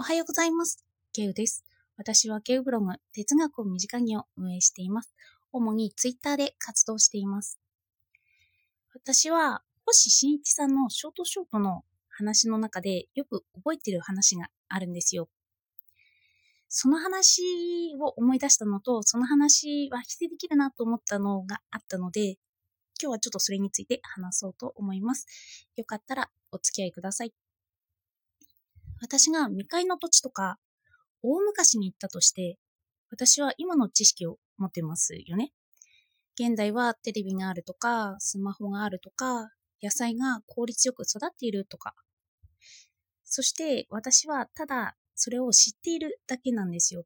おはようございます。ケウです。私はケウブログ、哲学を身近にを運営しています。主にツイッターで活動しています。私は、星新一さんのショートショートの話の中でよく覚えてる話があるんですよ。その話を思い出したのと、その話は否定できるなと思ったのがあったので、今日はちょっとそれについて話そうと思います。よかったらお付き合いください。私が未開の土地とか、大昔に行ったとして、私は今の知識を持ってますよね。現代はテレビがあるとか、スマホがあるとか、野菜が効率よく育っているとか。そして私はただそれを知っているだけなんですよ。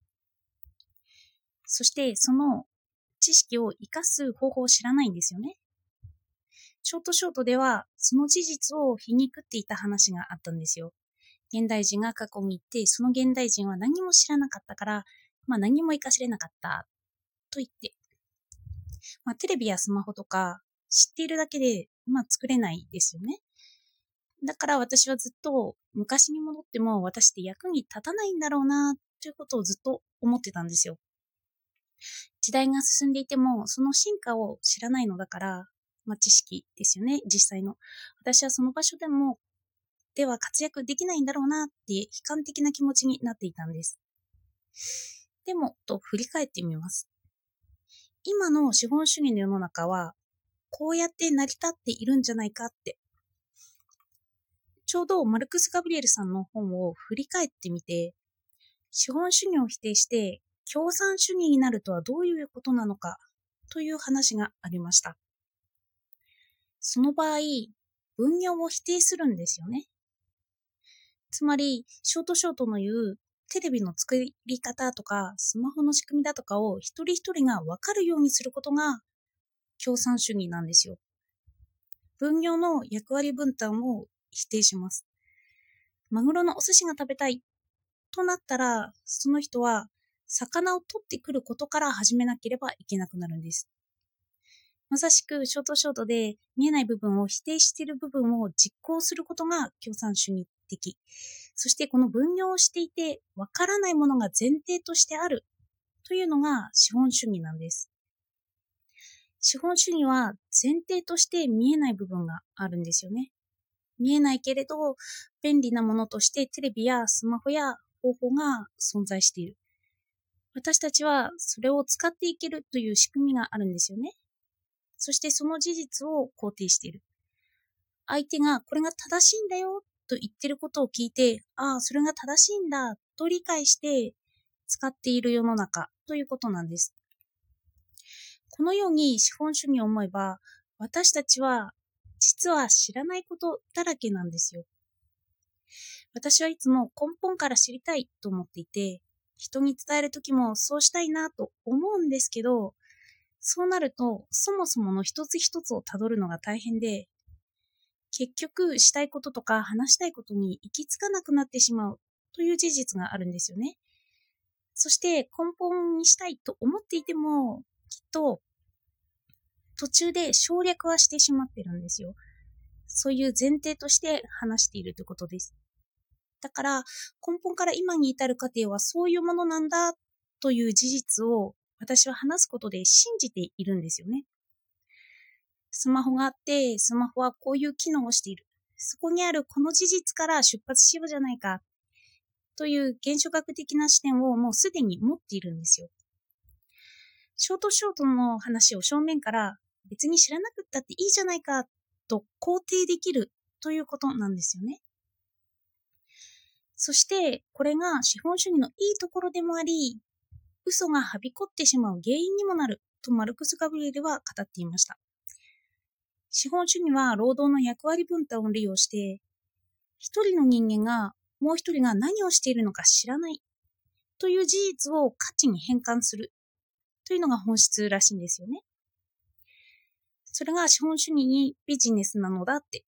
そしてその知識を活かす方法を知らないんですよね。ショートショートではその事実を皮肉っていた話があったんですよ。現代人が過去に行って、その現代人は何も知らなかったから、まあ何も活かしれなかったと言って、まあテレビやスマホとか知っているだけで、まあ作れないですよね。だから私はずっと昔に戻っても私って役に立たないんだろうなということをずっと思ってたんですよ。時代が進んでいてもその進化を知らないのだから、まあ、知識ですよね、実際の。私はその場所でもでは活躍できないんだろうなって悲観的な気持ちになっていたんです。でも、と振り返ってみます。今の資本主義の世の中は、こうやって成り立っているんじゃないかって。ちょうどマルクス・ガブリエルさんの本を振り返ってみて、資本主義を否定して共産主義になるとはどういうことなのかという話がありました。その場合、分業を否定するんですよね。つまり、ショートショートの言うテレビの作り方とか、スマホの仕組みだとかを一人一人が分かるようにすることが共産主義なんですよ。分業の役割分担を否定します。マグロのお寿司が食べたいとなったら、その人は魚を取ってくることから始めなければいけなくなるんです。まさしくショートショートで見えない部分を否定している部分を実行することが共産主義的。そしてこの分業をしていてわからないものが前提としてあるというのが資本主義なんです。資本主義は前提として見えない部分があるんですよね。見えないけれど便利なものとしてテレビやスマホや方法が存在している。私たちはそれを使っていけるという仕組みがあるんですよね。そしてその事実を肯定している。相手がこれが正しいんだよと言ってることを聞いて、ああ、それが正しいんだと理解して使っている世の中ということなんです。このように資本主義を思えば、私たちは実は知らないことだらけなんですよ。私はいつも根本から知りたいと思っていて、人に伝えるときもそうしたいなと思うんですけど、そうなると、そもそもの一つ一つをたどるのが大変で、結局したいこととか話したいことに行き着かなくなってしまうという事実があるんですよね。そして根本にしたいと思っていても、きっと途中で省略はしてしまってるんですよ。そういう前提として話しているということです。だから根本から今に至る過程はそういうものなんだという事実を私は話すことで信じているんですよね。スマホがあって、スマホはこういう機能をしている。そこにあるこの事実から出発しようじゃないか。という現象学的な視点をもうすでに持っているんですよ。ショートショートの話を正面から別に知らなくったっていいじゃないかと肯定できるということなんですよね。そして、これが資本主義のいいところでもあり、嘘がはびこってしまう原因にもなるとマルクス・ガブリエルは語っていました。資本主義は労働の役割分担を利用して、一人の人間がもう一人が何をしているのか知らないという事実を価値に変換するというのが本質らしいんですよね。それが資本主義にビジネスなのだって、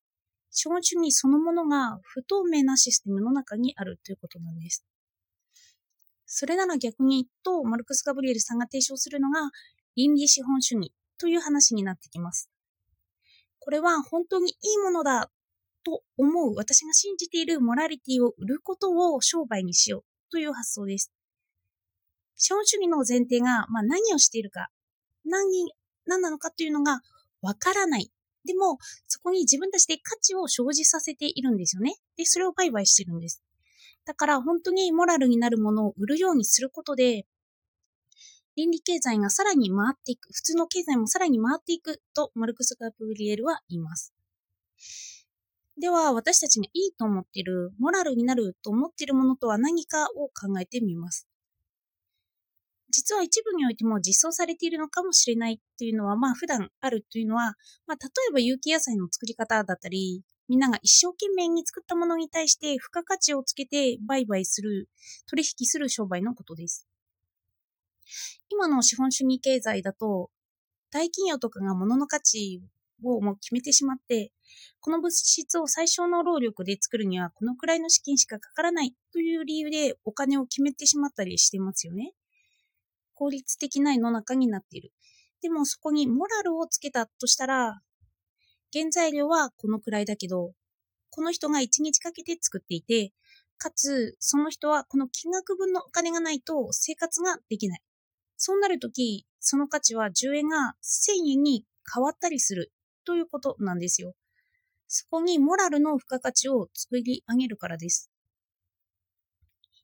資本主義そのものが不透明なシステムの中にあるということなんです。それなら逆にと、マルクス・ガブリエルさんが提唱するのが、倫理資本主義という話になってきます。これは本当にいいものだと思う私が信じているモラリティを売ることを商売にしようという発想です。資本主義の前提が、まあ、何をしているか、何、何なのかというのがわからない。でも、そこに自分たちで価値を生じさせているんですよね。で、それを売買してるんです。だから本当にモラルになるものを売るようにすることで、倫理経済がさらに回っていく、普通の経済もさらに回っていくとマルクス・ガブリエルは言います。では、私たちがいいと思っている、モラルになると思っているものとは何かを考えてみます。実は一部においても実装されているのかもしれないというのは、まあ普段あるというのは、まあ例えば有機野菜の作り方だったり、みんなが一生懸命に作ったものに対して付加価値をつけて売買する、取引する商売のことです。今の資本主義経済だと、大企業とかが物の価値をもう決めてしまって、この物質を最小の労力で作るにはこのくらいの資金しかかからないという理由でお金を決めてしまったりしてますよね。効率的な世の中になっている。でもそこにモラルをつけたとしたら、原材料はこのくらいだけど、この人が1日かけて作っていて、かつ、その人はこの金額分のお金がないと生活ができない。そうなるとき、その価値は10円が1000円に変わったりするということなんですよ。そこにモラルの付加価値を作り上げるからです。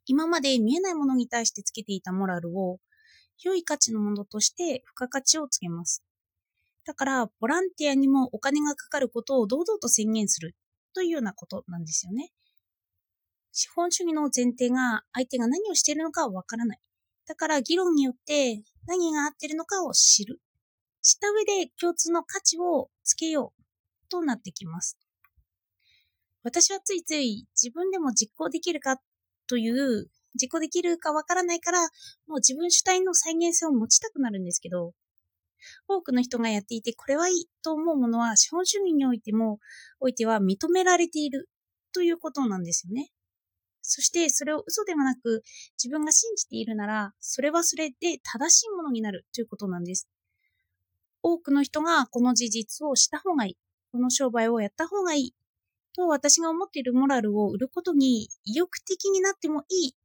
今まで見えないものに対してつけていたモラルを良い価値のものとして付加価値をつけます。だから、ボランティアにもお金がかかることを堂々と宣言するというようなことなんですよね。資本主義の前提が相手が何をしているのかわからない。だから議論によって何が合ってるのかを知る。知った上で共通の価値をつけようとなってきます。私はついつい自分でも実行できるかという実行できるかわからないから、もう自分主体の再現性を持ちたくなるんですけど、多くの人がやっていて、これはいいと思うものは、資本主義においても、おいては認められているということなんですよね。そしてそれを嘘ではなく自分が信じているなら、それはそれで正しいものになるということなんです。多くの人がこの事実をした方がいい。この商売をやった方がいい。と私が思っているモラルを売ることに意欲的になってもいい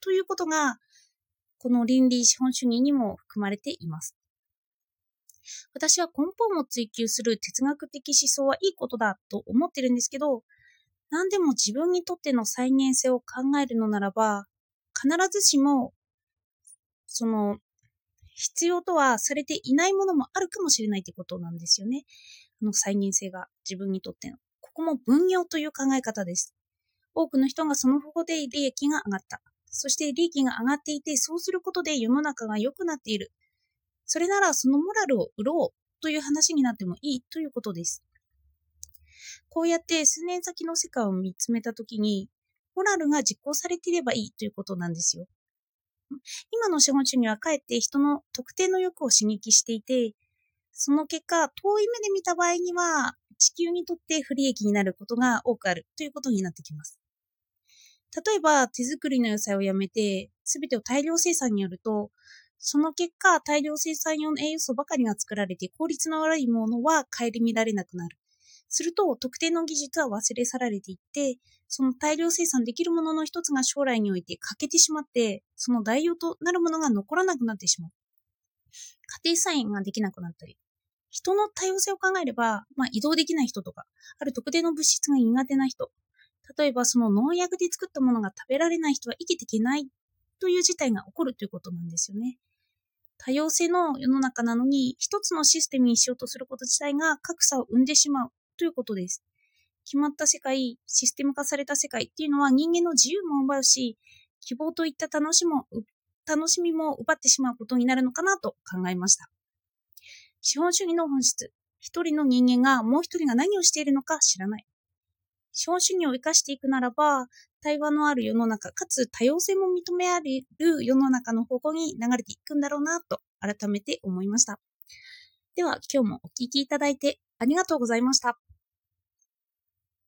ということが、この倫理資本主義にも含まれています。私は根本を追求する哲学的思想はいいことだと思ってるんですけど、何でも自分にとっての再現性を考えるのならば、必ずしも、その、必要とはされていないものもあるかもしれないってことなんですよね。あの再現性が自分にとっての。ここも分業という考え方です。多くの人がその方法で利益が上がった。そして利益が上がっていて、そうすることで世の中が良くなっている。それならそのモラルを売ろうという話になってもいいということです。こうやって数年先の世界を見つめたときに、モラルが実行されていればいいということなんですよ。今の資本主義はかえって人の特定の欲を刺激していて、その結果、遠い目で見た場合には、地球にとって不利益になることが多くあるということになってきます。例えば、手作りの野菜をやめて、すべてを大量生産によると、その結果、大量生産用の栄養素ばかりが作られて、効率の悪いものは顧みられなくなる。すると、特定の技術は忘れ去られていって、その大量生産できるものの一つが将来において欠けてしまって、その代用となるものが残らなくなってしまう。家庭菜園ができなくなったり、人の多様性を考えれば、まあ、移動できない人とか、ある特定の物質が苦手な人、例えばその農薬で作ったものが食べられない人は生きていけないという事態が起こるということなんですよね。多様性の世の中なのに、一つのシステムにしようとすること自体が格差を生んでしまうということです。決まった世界、システム化された世界っていうのは人間の自由も奪うし、希望といった楽しも楽しみも奪ってしまうことになるのかなと考えました。資本主義の本質。一人の人間がもう一人が何をしているのか知らない。資本主義を生かしていくならば、対話のある世の中、かつ多様性も認められる世の中の方向に流れていくんだろうなと改めて思いました。では今日もお聴きいただいてありがとうございました。